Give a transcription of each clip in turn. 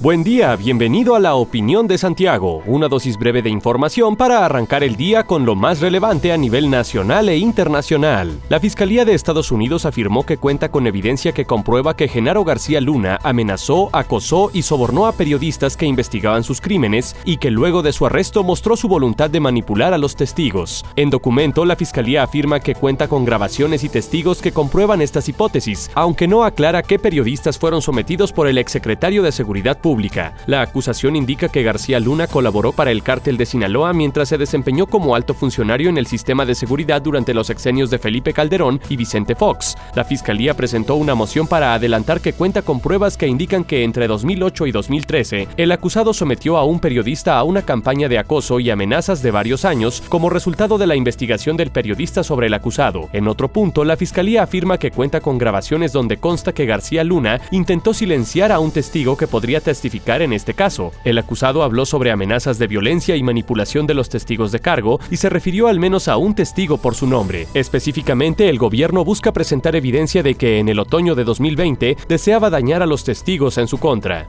Buen día, bienvenido a la Opinión de Santiago, una dosis breve de información para arrancar el día con lo más relevante a nivel nacional e internacional. La Fiscalía de Estados Unidos afirmó que cuenta con evidencia que comprueba que Genaro García Luna amenazó, acosó y sobornó a periodistas que investigaban sus crímenes y que luego de su arresto mostró su voluntad de manipular a los testigos. En documento, la Fiscalía afirma que cuenta con grabaciones y testigos que comprueban estas hipótesis, aunque no aclara qué periodistas fueron sometidos por el exsecretario de Seguridad Pública la acusación indica que García Luna colaboró para el cártel de Sinaloa mientras se desempeñó como alto funcionario en el sistema de seguridad durante los exenios de Felipe Calderón y Vicente Fox. La fiscalía presentó una moción para adelantar que cuenta con pruebas que indican que entre 2008 y 2013 el acusado sometió a un periodista a una campaña de acoso y amenazas de varios años como resultado de la investigación del periodista sobre el acusado. En otro punto, la fiscalía afirma que cuenta con grabaciones donde consta que García Luna intentó silenciar a un testigo que podría testificar en este caso. El acusado habló sobre amenazas de violencia y manipulación de los testigos de cargo y se refirió al menos a un testigo por su nombre. Específicamente, el gobierno busca presentar evidencia de que en el otoño de 2020 deseaba dañar a los testigos en su contra.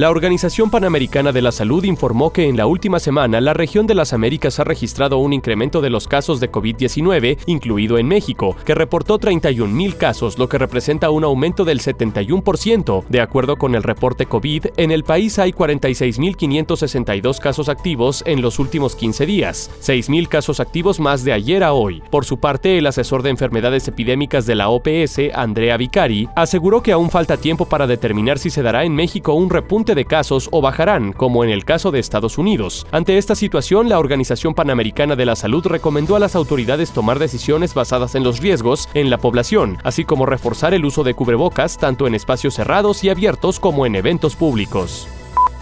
La Organización Panamericana de la Salud informó que en la última semana la región de las Américas ha registrado un incremento de los casos de COVID-19, incluido en México, que reportó 31.000 casos, lo que representa un aumento del 71%. De acuerdo con el reporte COVID, en el país hay 46.562 casos activos en los últimos 15 días, 6.000 casos activos más de ayer a hoy. Por su parte, el asesor de enfermedades epidémicas de la OPS, Andrea Vicari, aseguró que aún falta tiempo para determinar si se dará en México un repunte de casos o bajarán, como en el caso de Estados Unidos. Ante esta situación, la Organización Panamericana de la Salud recomendó a las autoridades tomar decisiones basadas en los riesgos en la población, así como reforzar el uso de cubrebocas tanto en espacios cerrados y abiertos como en eventos públicos.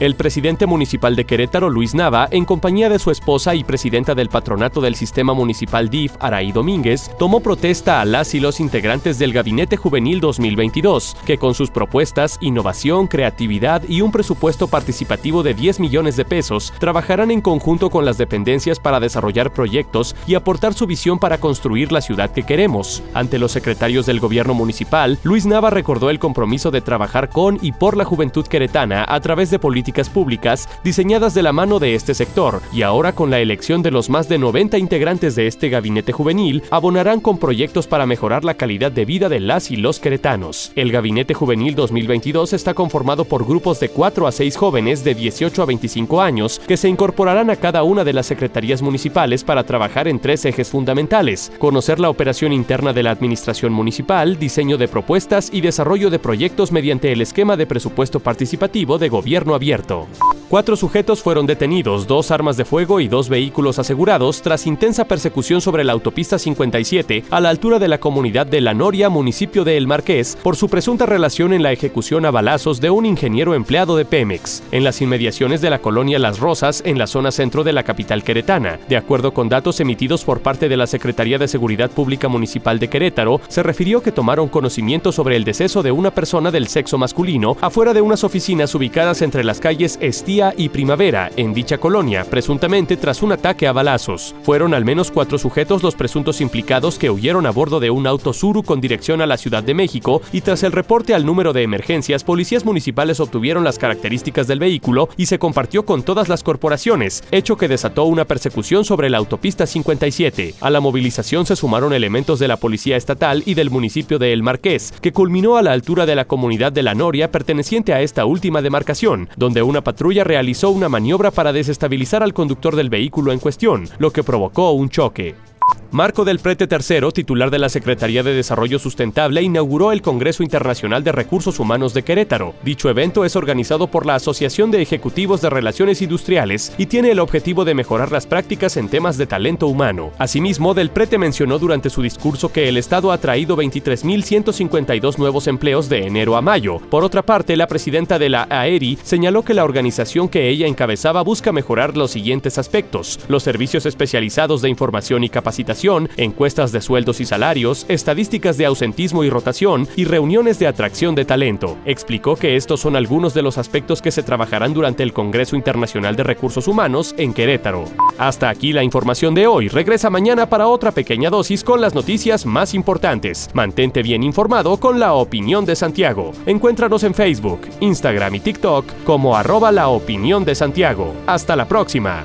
El presidente municipal de Querétaro, Luis Nava, en compañía de su esposa y presidenta del patronato del sistema municipal DIF, Araí Domínguez, tomó protesta a las y los integrantes del Gabinete Juvenil 2022, que con sus propuestas, innovación, creatividad y un presupuesto participativo de 10 millones de pesos, trabajarán en conjunto con las dependencias para desarrollar proyectos y aportar su visión para construir la ciudad que queremos. Ante los secretarios del gobierno municipal, Luis Nava recordó el compromiso de trabajar con y por la juventud queretana a través de políticas públicas diseñadas de la mano de este sector, y ahora con la elección de los más de 90 integrantes de este gabinete juvenil, abonarán con proyectos para mejorar la calidad de vida de las y los queretanos. El Gabinete Juvenil 2022 está conformado por grupos de 4 a 6 jóvenes de 18 a 25 años que se incorporarán a cada una de las secretarías municipales para trabajar en tres ejes fundamentales, conocer la operación interna de la administración municipal, diseño de propuestas y desarrollo de proyectos mediante el esquema de presupuesto participativo de gobierno abierto abierto. Cuatro sujetos fueron detenidos, dos armas de fuego y dos vehículos asegurados tras intensa persecución sobre la autopista 57 a la altura de la comunidad de La Noria, municipio de El Marqués, por su presunta relación en la ejecución a balazos de un ingeniero empleado de Pemex, en las inmediaciones de la colonia Las Rosas, en la zona centro de la capital queretana. De acuerdo con datos emitidos por parte de la Secretaría de Seguridad Pública Municipal de Querétaro, se refirió que tomaron conocimiento sobre el deceso de una persona del sexo masculino afuera de unas oficinas ubicadas entre las calles Estía y Primavera, en dicha colonia, presuntamente tras un ataque a balazos. Fueron al menos cuatro sujetos los presuntos implicados que huyeron a bordo de un auto Suru con dirección a la Ciudad de México y tras el reporte al número de emergencias, policías municipales obtuvieron las características del vehículo y se compartió con todas las corporaciones, hecho que desató una persecución sobre la autopista 57. A la movilización se sumaron elementos de la Policía Estatal y del municipio de El Marqués, que culminó a la altura de la comunidad de La Noria perteneciente a esta última demarcación, donde una patrulla realizó una maniobra para desestabilizar al conductor del vehículo en cuestión, lo que provocó un choque. Marco del Prete III, titular de la Secretaría de Desarrollo Sustentable, inauguró el Congreso Internacional de Recursos Humanos de Querétaro. Dicho evento es organizado por la Asociación de Ejecutivos de Relaciones Industriales y tiene el objetivo de mejorar las prácticas en temas de talento humano. Asimismo, del Prete mencionó durante su discurso que el Estado ha traído 23.152 nuevos empleos de enero a mayo. Por otra parte, la presidenta de la AERI señaló que la organización que ella encabezaba busca mejorar los siguientes aspectos: los servicios especializados de información y capacitación encuestas de sueldos y salarios, estadísticas de ausentismo y rotación y reuniones de atracción de talento. Explicó que estos son algunos de los aspectos que se trabajarán durante el Congreso Internacional de Recursos Humanos en Querétaro. Hasta aquí la información de hoy. Regresa mañana para otra pequeña dosis con las noticias más importantes. Mantente bien informado con la opinión de Santiago. Encuéntranos en Facebook, Instagram y TikTok como arroba la opinión de Santiago. Hasta la próxima.